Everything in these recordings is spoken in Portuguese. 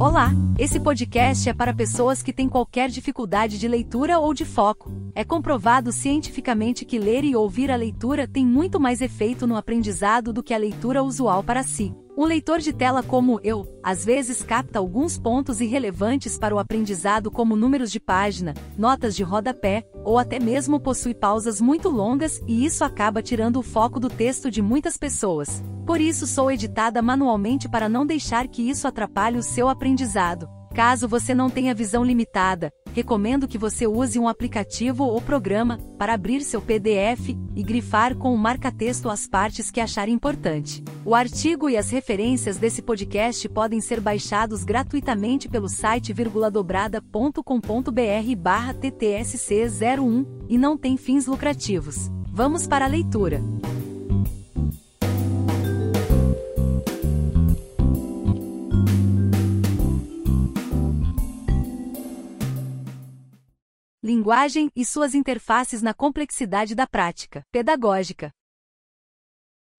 Olá! Esse podcast é para pessoas que têm qualquer dificuldade de leitura ou de foco. É comprovado cientificamente que ler e ouvir a leitura tem muito mais efeito no aprendizado do que a leitura usual para si. Um leitor de tela como eu, às vezes capta alguns pontos irrelevantes para o aprendizado, como números de página, notas de rodapé, ou até mesmo possui pausas muito longas e isso acaba tirando o foco do texto de muitas pessoas. Por isso sou editada manualmente para não deixar que isso atrapalhe o seu aprendizado. Caso você não tenha visão limitada, recomendo que você use um aplicativo ou programa para abrir seu PDF e grifar com o marca-texto as partes que achar importante. O artigo e as referências desse podcast podem ser baixados gratuitamente pelo site dobrada.com.br/ttsc01 e não tem fins lucrativos. Vamos para a leitura. Linguagem e suas interfaces na complexidade da prática pedagógica.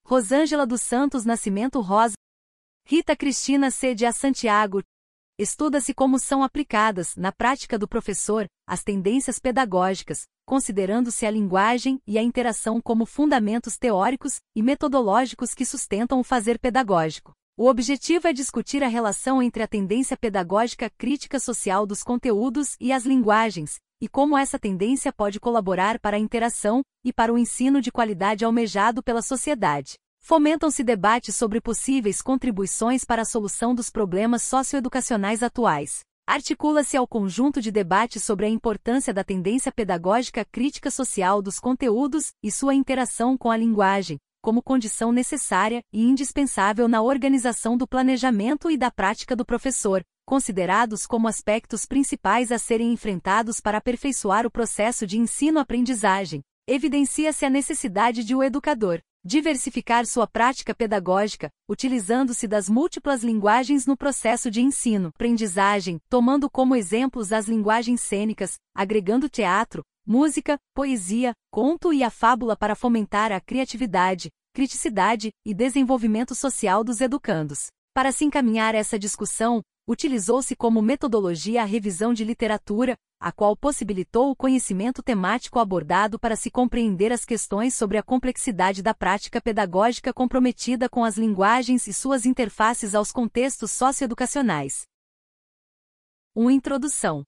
Rosângela dos Santos Nascimento Rosa. Rita Cristina C. de A. Santiago. Estuda-se como são aplicadas, na prática do professor, as tendências pedagógicas, considerando-se a linguagem e a interação como fundamentos teóricos e metodológicos que sustentam o fazer pedagógico. O objetivo é discutir a relação entre a tendência pedagógica crítica social dos conteúdos e as linguagens, e como essa tendência pode colaborar para a interação e para o ensino de qualidade almejado pela sociedade. Fomentam-se debates sobre possíveis contribuições para a solução dos problemas socioeducacionais atuais. Articula-se ao conjunto de debates sobre a importância da tendência pedagógica crítica social dos conteúdos e sua interação com a linguagem, como condição necessária e indispensável na organização do planejamento e da prática do professor, considerados como aspectos principais a serem enfrentados para aperfeiçoar o processo de ensino-aprendizagem, evidencia-se a necessidade de o educador diversificar sua prática pedagógica, utilizando-se das múltiplas linguagens no processo de ensino-aprendizagem, tomando como exemplos as linguagens cênicas, agregando teatro, música, poesia, conto e a fábula para fomentar a criatividade, criticidade e desenvolvimento social dos educandos. Para se encaminhar essa discussão, utilizou-se como metodologia a revisão de literatura, a qual possibilitou o conhecimento temático abordado para se compreender as questões sobre a complexidade da prática pedagógica comprometida com as linguagens e suas interfaces aos contextos socioeducacionais. 1. Introdução.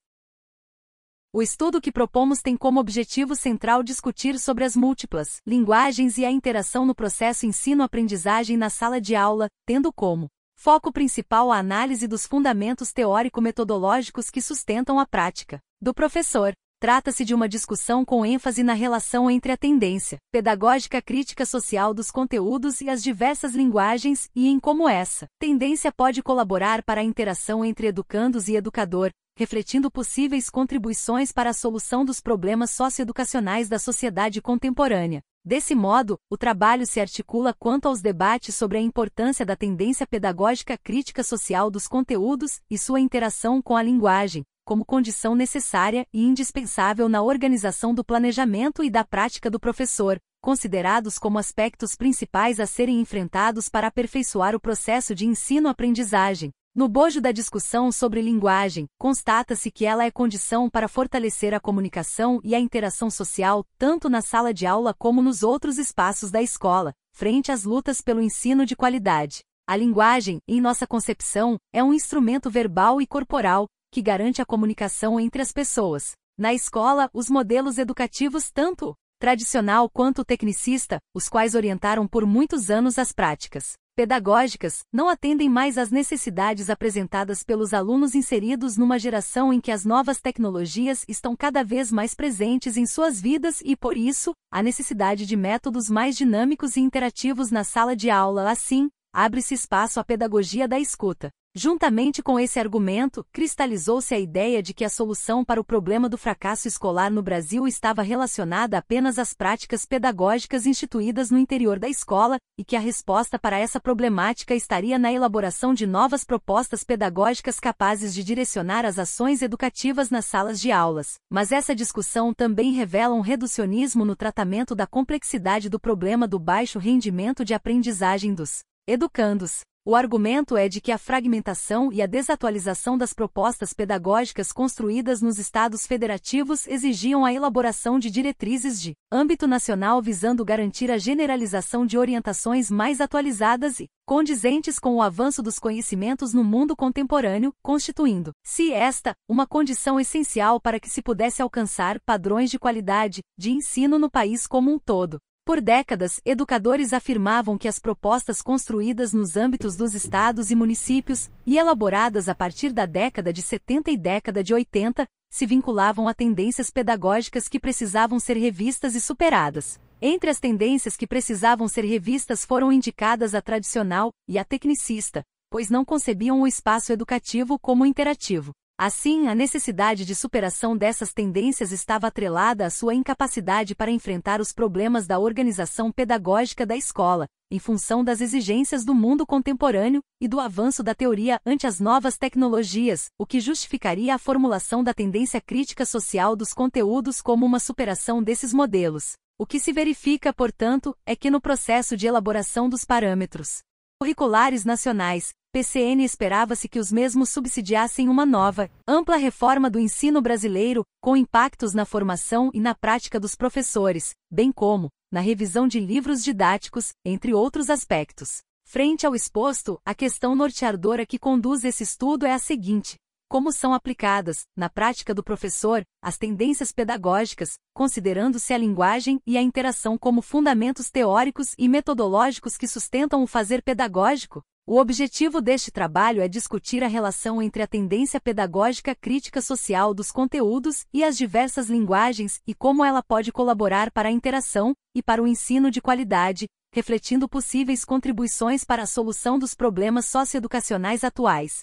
O estudo que propomos tem como objetivo central discutir sobre as múltiplas linguagens e a interação no processo ensino-aprendizagem na sala de aula, tendo como Foco principal a análise dos fundamentos teórico-metodológicos que sustentam a prática do professor. Trata-se de uma discussão com ênfase na relação entre a tendência pedagógica crítica social dos conteúdos e as diversas linguagens e em como essa tendência pode colaborar para a interação entre educandos e educador, refletindo possíveis contribuições para a solução dos problemas socioeducacionais da sociedade contemporânea. Desse modo, o trabalho se articula quanto aos debates sobre a importância da tendência pedagógica crítica social dos conteúdos e sua interação com a linguagem, como condição necessária e indispensável na organização do planejamento e da prática do professor, considerados como aspectos principais a serem enfrentados para aperfeiçoar o processo de ensino-aprendizagem. No bojo da discussão sobre linguagem, constata-se que ela é condição para fortalecer a comunicação e a interação social, tanto na sala de aula como nos outros espaços da escola, frente às lutas pelo ensino de qualidade. A linguagem, em nossa concepção, é um instrumento verbal e corporal que garante a comunicação entre as pessoas. Na escola, os modelos educativos tanto tradicional quanto tecnicista, os quais orientaram por muitos anos as práticas pedagógicas, não atendem mais às necessidades apresentadas pelos alunos inseridos numa geração em que as novas tecnologias estão cada vez mais presentes em suas vidas e, por isso, a necessidade de métodos mais dinâmicos e interativos na sala de aula. Assim, abre-se espaço à pedagogia da escuta. Juntamente com esse argumento, cristalizou-se a ideia de que a solução para o problema do fracasso escolar no Brasil estava relacionada apenas às práticas pedagógicas instituídas no interior da escola, e que a resposta para essa problemática estaria na elaboração de novas propostas pedagógicas capazes de direcionar as ações educativas nas salas de aulas. Mas essa discussão também revela um reducionismo no tratamento da complexidade do problema do baixo rendimento de aprendizagem dos educandos. O argumento é de que a fragmentação e a desatualização das propostas pedagógicas construídas nos estados federativos exigiam a elaboração de diretrizes de âmbito nacional visando garantir a generalização de orientações mais atualizadas e condizentes com o avanço dos conhecimentos no mundo contemporâneo, constituindo, se esta, uma condição essencial para que se pudesse alcançar padrões de qualidade de ensino no país como um todo. Por décadas, educadores afirmavam que as propostas construídas nos âmbitos dos estados e municípios, e elaboradas a partir da década de 70 e década de 80, se vinculavam a tendências pedagógicas que precisavam ser revistas e superadas. Entre as tendências que precisavam ser revistas foram indicadas a tradicional e a tecnicista, pois não concebiam o espaço educativo como interativo. Assim, a necessidade de superação dessas tendências estava atrelada à sua incapacidade para enfrentar os problemas da organização pedagógica da escola, em função das exigências do mundo contemporâneo e do avanço da teoria ante as novas tecnologias, o que justificaria a formulação da tendência crítica social dos conteúdos como uma superação desses modelos. O que se verifica, portanto, é que no processo de elaboração dos parâmetros curriculares nacionais, PCN esperava-se que os mesmos subsidiassem uma nova, ampla reforma do ensino brasileiro, com impactos na formação e na prática dos professores, bem como na revisão de livros didáticos, entre outros aspectos. Frente ao exposto, a questão norteadora que conduz esse estudo é a seguinte: como são aplicadas, na prática do professor, as tendências pedagógicas, considerando-se a linguagem e a interação como fundamentos teóricos e metodológicos que sustentam o fazer pedagógico? O objetivo deste trabalho é discutir a relação entre a tendência pedagógica crítica social dos conteúdos e as diversas linguagens e como ela pode colaborar para a interação e para o ensino de qualidade, refletindo possíveis contribuições para a solução dos problemas socioeducacionais atuais.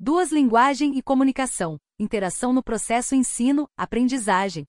Duas linguagem e comunicação, interação no processo ensino-aprendizagem.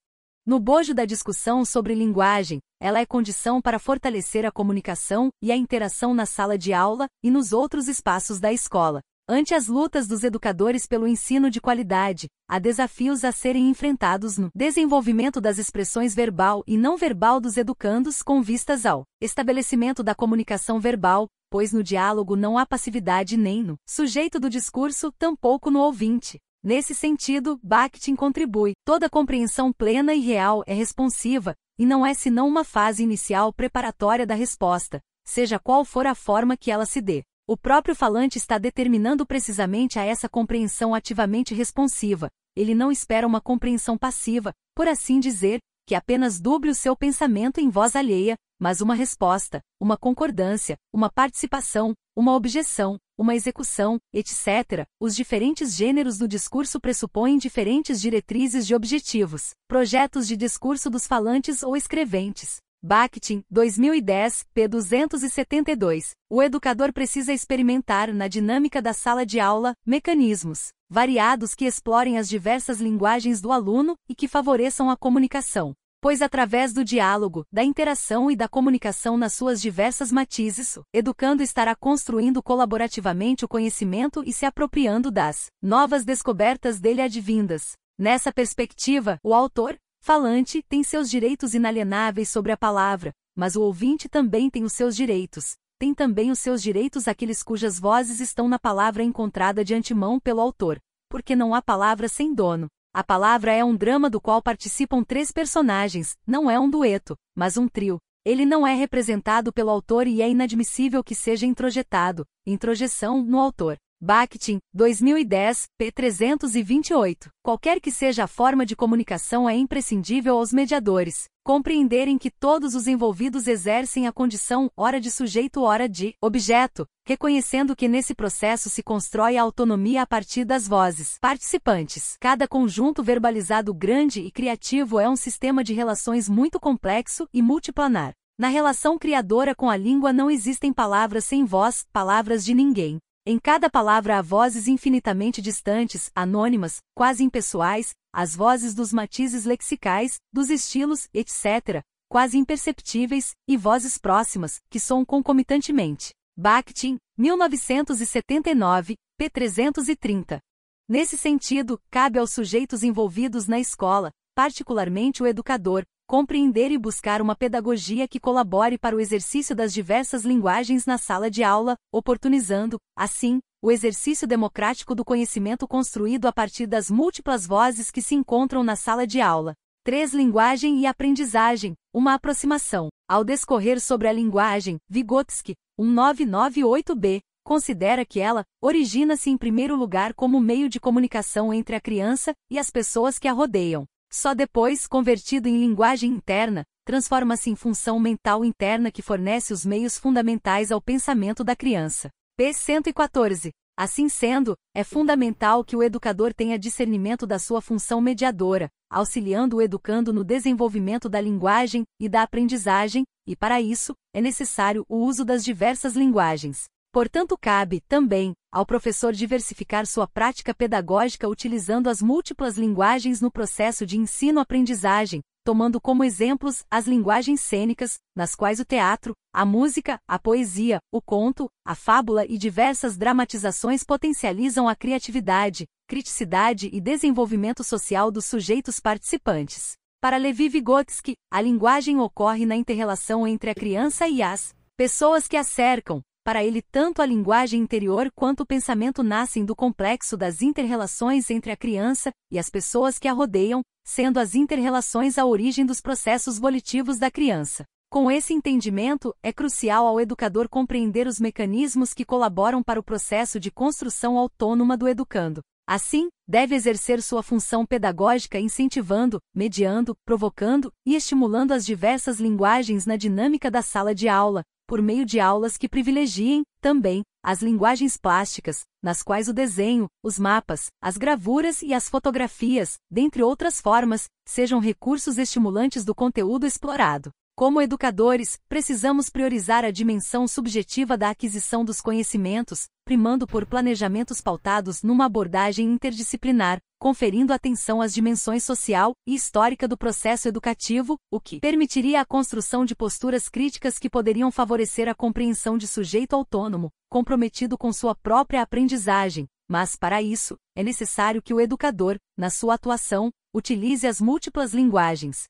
No bojo da discussão sobre linguagem, ela é condição para fortalecer a comunicação e a interação na sala de aula e nos outros espaços da escola. Ante as lutas dos educadores pelo ensino de qualidade, há desafios a serem enfrentados no desenvolvimento das expressões verbal e não verbal dos educandos com vistas ao estabelecimento da comunicação verbal, pois no diálogo não há passividade nem no sujeito do discurso, tampouco no ouvinte. Nesse sentido, Bakhtin contribui. Toda compreensão plena e real é responsiva, e não é senão uma fase inicial preparatória da resposta, seja qual for a forma que ela se dê. O próprio falante está determinando precisamente a essa compreensão ativamente responsiva. Ele não espera uma compreensão passiva, por assim dizer, que apenas duble o seu pensamento em voz alheia, mas uma resposta, uma concordância, uma participação, uma objeção, uma execução, etc. Os diferentes gêneros do discurso pressupõem diferentes diretrizes de objetivos, projetos de discurso dos falantes ou escreventes. Bakhtin, 2010, p. 272. O educador precisa experimentar na dinâmica da sala de aula mecanismos variados que explorem as diversas linguagens do aluno e que favoreçam a comunicação pois através do diálogo, da interação e da comunicação nas suas diversas matizes, o educando estará construindo colaborativamente o conhecimento e se apropriando das novas descobertas dele advindas. Nessa perspectiva, o autor, falante, tem seus direitos inalienáveis sobre a palavra, mas o ouvinte também tem os seus direitos. Tem também os seus direitos aqueles cujas vozes estão na palavra encontrada de antemão pelo autor, porque não há palavra sem dono. A palavra é um drama do qual participam três personagens, não é um dueto, mas um trio. Ele não é representado pelo autor e é inadmissível que seja introjetado, introjeção, no autor. Bakhtin, 2010, p. 328. Qualquer que seja a forma de comunicação é imprescindível aos mediadores compreenderem que todos os envolvidos exercem a condição ora de sujeito ora de objeto, reconhecendo que nesse processo se constrói a autonomia a partir das vozes participantes. Cada conjunto verbalizado grande e criativo é um sistema de relações muito complexo e multiplanar. Na relação criadora com a língua não existem palavras sem voz, palavras de ninguém. Em cada palavra há vozes infinitamente distantes, anônimas, quase impessoais, as vozes dos matizes lexicais, dos estilos, etc., quase imperceptíveis, e vozes próximas, que soam concomitantemente. Bakhtin, 1979, p. 330. Nesse sentido, cabe aos sujeitos envolvidos na escola, particularmente o educador, compreender e buscar uma pedagogia que colabore para o exercício das diversas linguagens na sala de aula, oportunizando, assim, o exercício democrático do conhecimento construído a partir das múltiplas vozes que se encontram na sala de aula. 3. Linguagem e aprendizagem, uma aproximação. Ao discorrer sobre a linguagem, Vygotsky, 1998b, considera que ela origina-se em primeiro lugar como meio de comunicação entre a criança e as pessoas que a rodeiam. Só depois, convertido em linguagem interna, transforma-se em função mental interna que fornece os meios fundamentais ao pensamento da criança. P. 114. Assim sendo, é fundamental que o educador tenha discernimento da sua função mediadora, auxiliando o educando no desenvolvimento da linguagem e da aprendizagem, e para isso, é necessário o uso das diversas linguagens. Portanto, cabe, também, ao professor diversificar sua prática pedagógica utilizando as múltiplas linguagens no processo de ensino-aprendizagem, tomando como exemplos as linguagens cênicas, nas quais o teatro, a música, a poesia, o conto, a fábula e diversas dramatizações potencializam a criatividade, criticidade e desenvolvimento social dos sujeitos participantes. Para Levi Vygotsky, a linguagem ocorre na interrelação entre a criança e as pessoas que a cercam, para ele, tanto a linguagem interior quanto o pensamento nascem do complexo das interrelações entre a criança e as pessoas que a rodeiam, sendo as interrelações a origem dos processos volitivos da criança. Com esse entendimento, é crucial ao educador compreender os mecanismos que colaboram para o processo de construção autônoma do educando. Assim, deve exercer sua função pedagógica incentivando, mediando, provocando e estimulando as diversas linguagens na dinâmica da sala de aula, por meio de aulas que privilegiem, também, as linguagens plásticas, nas quais o desenho, os mapas, as gravuras e as fotografias, dentre outras formas, sejam recursos estimulantes do conteúdo explorado. Como educadores, precisamos priorizar a dimensão subjetiva da aquisição dos conhecimentos, primando por planejamentos pautados numa abordagem interdisciplinar, conferindo atenção às dimensões social e histórica do processo educativo, o que permitiria a construção de posturas críticas que poderiam favorecer a compreensão de sujeito autônomo, comprometido com sua própria aprendizagem. Mas, para isso, é necessário que o educador, na sua atuação, utilize as múltiplas linguagens,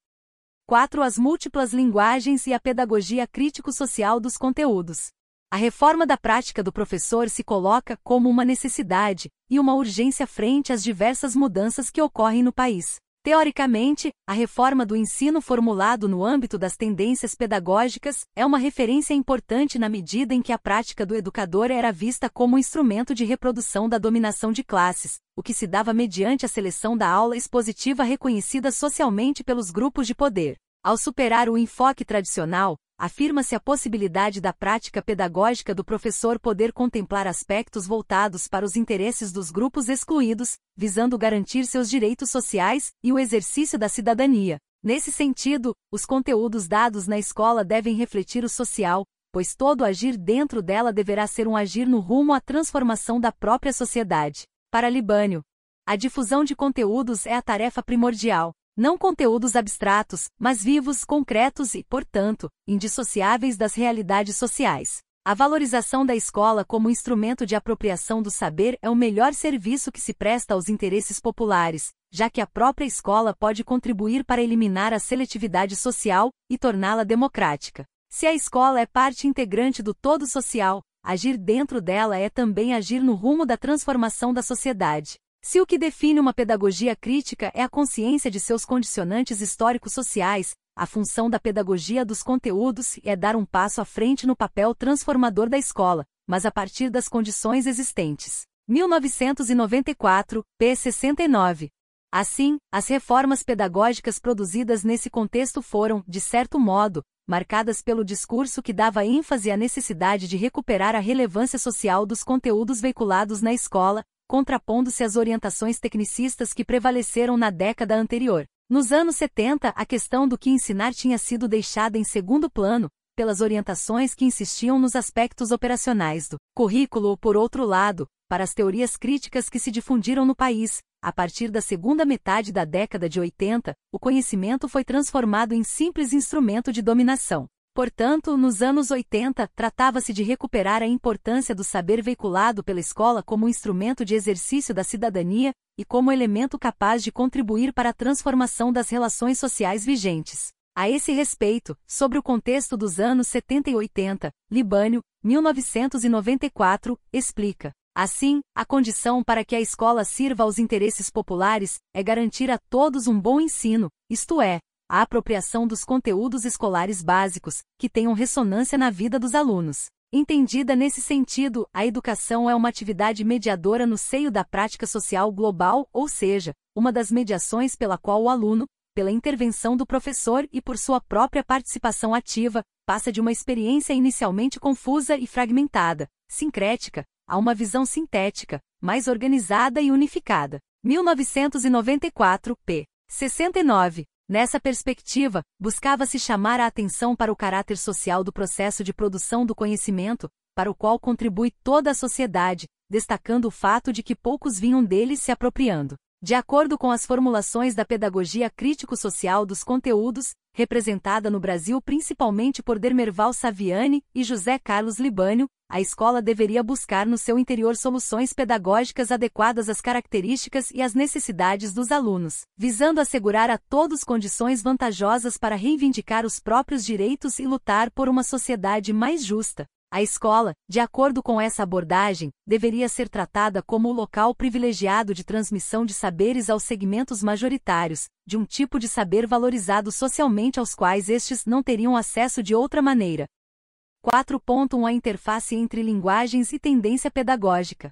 4. As múltiplas linguagens e a pedagogia crítico-social dos conteúdos. A reforma da prática do professor se coloca como uma necessidade e uma urgência frente às diversas mudanças que ocorrem no país. Teoricamente, a reforma do ensino formulado no âmbito das tendências pedagógicas é uma referência importante na medida em que a prática do educador era vista como instrumento de reprodução da dominação de classes, o que se dava mediante a seleção da aula expositiva reconhecida socialmente pelos grupos de poder. Ao superar o enfoque tradicional, afirma-se a possibilidade da prática pedagógica do professor poder contemplar aspectos voltados para os interesses dos grupos excluídos, visando garantir seus direitos sociais e o exercício da cidadania. Nesse sentido, os conteúdos dados na escola devem refletir o social, pois todo agir dentro dela deverá ser um agir no rumo à transformação da própria sociedade. Para Libânio, a difusão de conteúdos é a tarefa primordial. Não conteúdos abstratos, mas vivos, concretos e, portanto, indissociáveis das realidades sociais. A valorização da escola como instrumento de apropriação do saber é o melhor serviço que se presta aos interesses populares, já que a própria escola pode contribuir para eliminar a seletividade social e torná-la democrática. Se a escola é parte integrante do todo social, Agir dentro dela é também agir no rumo da transformação da sociedade. Se o que define uma pedagogia crítica é a consciência de seus condicionantes históricos sociais, a função da pedagogia dos conteúdos é dar um passo à frente no papel transformador da escola, mas a partir das condições existentes. 1994, p. 69. Assim, as reformas pedagógicas produzidas nesse contexto foram, de certo modo, marcadas pelo discurso que dava ênfase à necessidade de recuperar a relevância social dos conteúdos veiculados na escola, contrapondo-se às orientações tecnicistas que prevaleceram na década anterior. Nos anos 70, a questão do que ensinar tinha sido deixada em segundo plano, pelas orientações que insistiam nos aspectos operacionais do currículo, por outro lado, para as teorias críticas que se difundiram no país, a partir da segunda metade da década de 80, o conhecimento foi transformado em simples instrumento de dominação. Portanto, nos anos 80, tratava-se de recuperar a importância do saber veiculado pela escola como instrumento de exercício da cidadania e como elemento capaz de contribuir para a transformação das relações sociais vigentes. A esse respeito, sobre o contexto dos anos 70 e 80, Libânio, 1994, explica. Assim, a condição para que a escola sirva aos interesses populares é garantir a todos um bom ensino, isto é, a apropriação dos conteúdos escolares básicos, que tenham ressonância na vida dos alunos. Entendida nesse sentido, a educação é uma atividade mediadora no seio da prática social global, ou seja, uma das mediações pela qual o aluno, pela intervenção do professor e por sua própria participação ativa, passa de uma experiência inicialmente confusa e fragmentada, sincrética, a uma visão sintética, mais organizada e unificada. 1994, p. 69. Nessa perspectiva, buscava-se chamar a atenção para o caráter social do processo de produção do conhecimento, para o qual contribui toda a sociedade, destacando o fato de que poucos vinham dele se apropriando. De acordo com as formulações da pedagogia crítico-social dos conteúdos, representada no Brasil principalmente por Dermerval Saviani e José Carlos Libânio, a escola deveria buscar no seu interior soluções pedagógicas adequadas às características e às necessidades dos alunos, visando assegurar a todos condições vantajosas para reivindicar os próprios direitos e lutar por uma sociedade mais justa. A escola, de acordo com essa abordagem, deveria ser tratada como o local privilegiado de transmissão de saberes aos segmentos majoritários, de um tipo de saber valorizado socialmente aos quais estes não teriam acesso de outra maneira. 4.1 A interface entre linguagens e tendência pedagógica.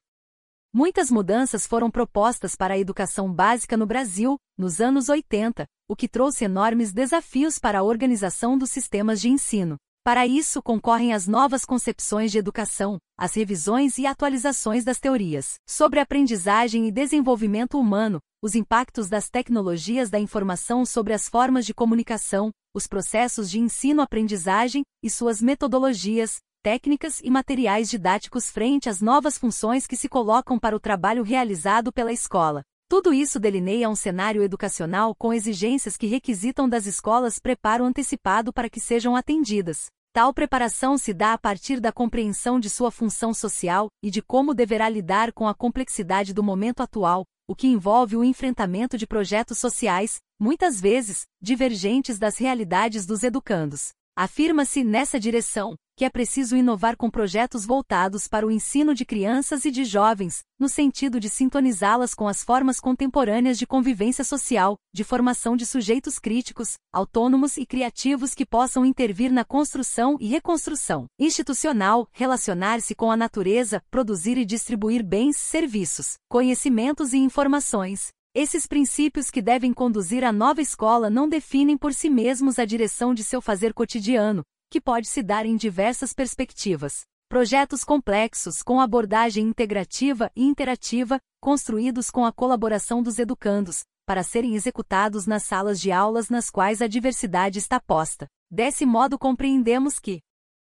Muitas mudanças foram propostas para a educação básica no Brasil, nos anos 80, o que trouxe enormes desafios para a organização dos sistemas de ensino. Para isso concorrem as novas concepções de educação, as revisões e atualizações das teorias sobre aprendizagem e desenvolvimento humano, os impactos das tecnologias da informação sobre as formas de comunicação, os processos de ensino-aprendizagem e suas metodologias, técnicas e materiais didáticos frente às novas funções que se colocam para o trabalho realizado pela escola. Tudo isso delineia um cenário educacional com exigências que requisitam das escolas preparo antecipado para que sejam atendidas. Tal preparação se dá a partir da compreensão de sua função social e de como deverá lidar com a complexidade do momento atual, o que envolve o enfrentamento de projetos sociais, muitas vezes, divergentes das realidades dos educandos. Afirma-se nessa direção que é preciso inovar com projetos voltados para o ensino de crianças e de jovens, no sentido de sintonizá-las com as formas contemporâneas de convivência social, de formação de sujeitos críticos, autônomos e criativos que possam intervir na construção e reconstrução institucional, relacionar-se com a natureza, produzir e distribuir bens, serviços, conhecimentos e informações, esses princípios que devem conduzir a nova escola não definem por si mesmos a direção de seu fazer cotidiano, que pode se dar em diversas perspectivas. Projetos complexos com abordagem integrativa e interativa, construídos com a colaboração dos educandos, para serem executados nas salas de aulas nas quais a diversidade está posta. Desse modo, compreendemos que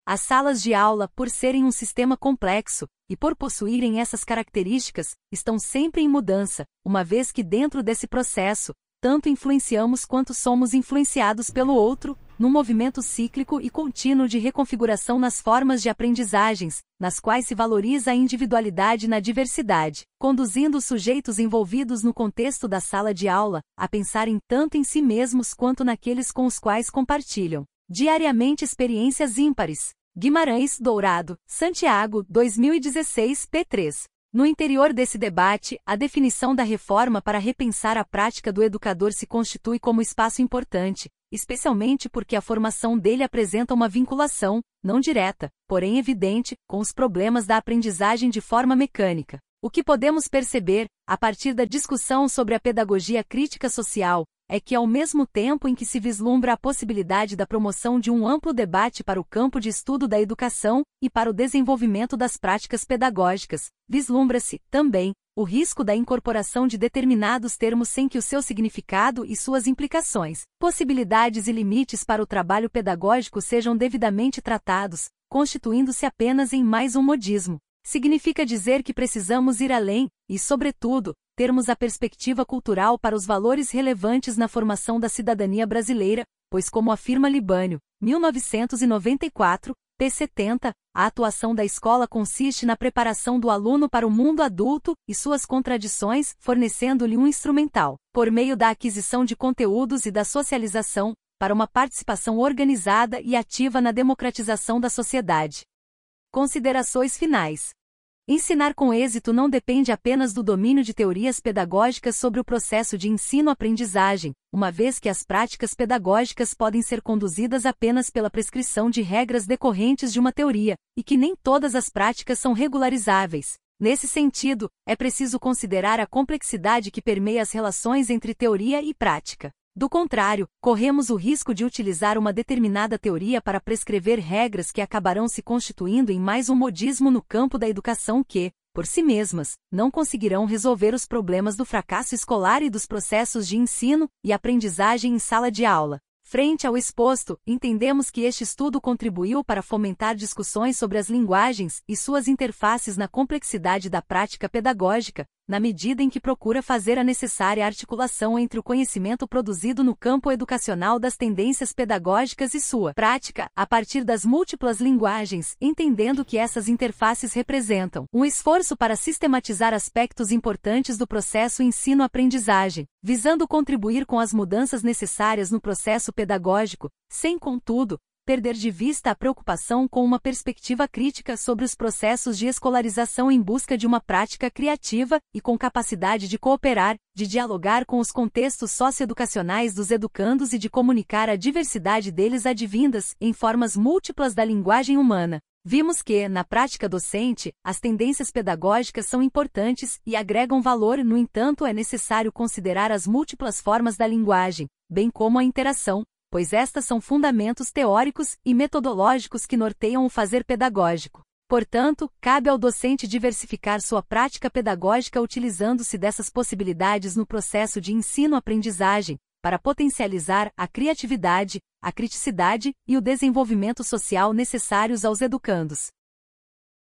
as salas de aula, por serem um sistema complexo, e por possuírem essas características, estão sempre em mudança, uma vez que dentro desse processo, tanto influenciamos quanto somos influenciados pelo outro, num movimento cíclico e contínuo de reconfiguração nas formas de aprendizagens, nas quais se valoriza a individualidade na diversidade, conduzindo os sujeitos envolvidos no contexto da sala de aula a pensarem tanto em si mesmos quanto naqueles com os quais compartilham diariamente experiências ímpares. Guimarães Dourado, Santiago, 2016, p3. No interior desse debate, a definição da reforma para repensar a prática do educador se constitui como espaço importante, especialmente porque a formação dele apresenta uma vinculação, não direta, porém evidente, com os problemas da aprendizagem de forma mecânica. O que podemos perceber, a partir da discussão sobre a pedagogia crítica social, é que ao mesmo tempo em que se vislumbra a possibilidade da promoção de um amplo debate para o campo de estudo da educação e para o desenvolvimento das práticas pedagógicas, vislumbra-se, também, o risco da incorporação de determinados termos sem que o seu significado e suas implicações, possibilidades e limites para o trabalho pedagógico sejam devidamente tratados, constituindo-se apenas em mais um modismo. Significa dizer que precisamos ir além, e, sobretudo, termos a perspectiva cultural para os valores relevantes na formação da cidadania brasileira, pois, como afirma Libânio, 1994, P70, a atuação da escola consiste na preparação do aluno para o mundo adulto e suas contradições, fornecendo-lhe um instrumental, por meio da aquisição de conteúdos e da socialização, para uma participação organizada e ativa na democratização da sociedade. Considerações finais. Ensinar com êxito não depende apenas do domínio de teorias pedagógicas sobre o processo de ensino-aprendizagem, uma vez que as práticas pedagógicas podem ser conduzidas apenas pela prescrição de regras decorrentes de uma teoria, e que nem todas as práticas são regularizáveis. Nesse sentido, é preciso considerar a complexidade que permeia as relações entre teoria e prática. Do contrário, corremos o risco de utilizar uma determinada teoria para prescrever regras que acabarão se constituindo em mais um modismo no campo da educação que, por si mesmas, não conseguirão resolver os problemas do fracasso escolar e dos processos de ensino e aprendizagem em sala de aula. Frente ao exposto, entendemos que este estudo contribuiu para fomentar discussões sobre as linguagens e suas interfaces na complexidade da prática pedagógica, na medida em que procura fazer a necessária articulação entre o conhecimento produzido no campo educacional das tendências pedagógicas e sua prática, a partir das múltiplas linguagens, entendendo que essas interfaces representam um esforço para sistematizar aspectos importantes do processo ensino-aprendizagem, visando contribuir com as mudanças necessárias no processo pedagógico, sem, contudo, perder de vista a preocupação com uma perspectiva crítica sobre os processos de escolarização em busca de uma prática criativa e com capacidade de cooperar, de dialogar com os contextos socioeducacionais dos educandos e de comunicar a diversidade deles advindas em formas múltiplas da linguagem humana. Vimos que, na prática docente, as tendências pedagógicas são importantes e agregam valor, no entanto, é necessário considerar as múltiplas formas da linguagem, bem como a interação, pois estas são fundamentos teóricos e metodológicos que norteiam o fazer pedagógico. Portanto, cabe ao docente diversificar sua prática pedagógica utilizando-se dessas possibilidades no processo de ensino-aprendizagem, para potencializar a criatividade, a criticidade e o desenvolvimento social necessários aos educandos.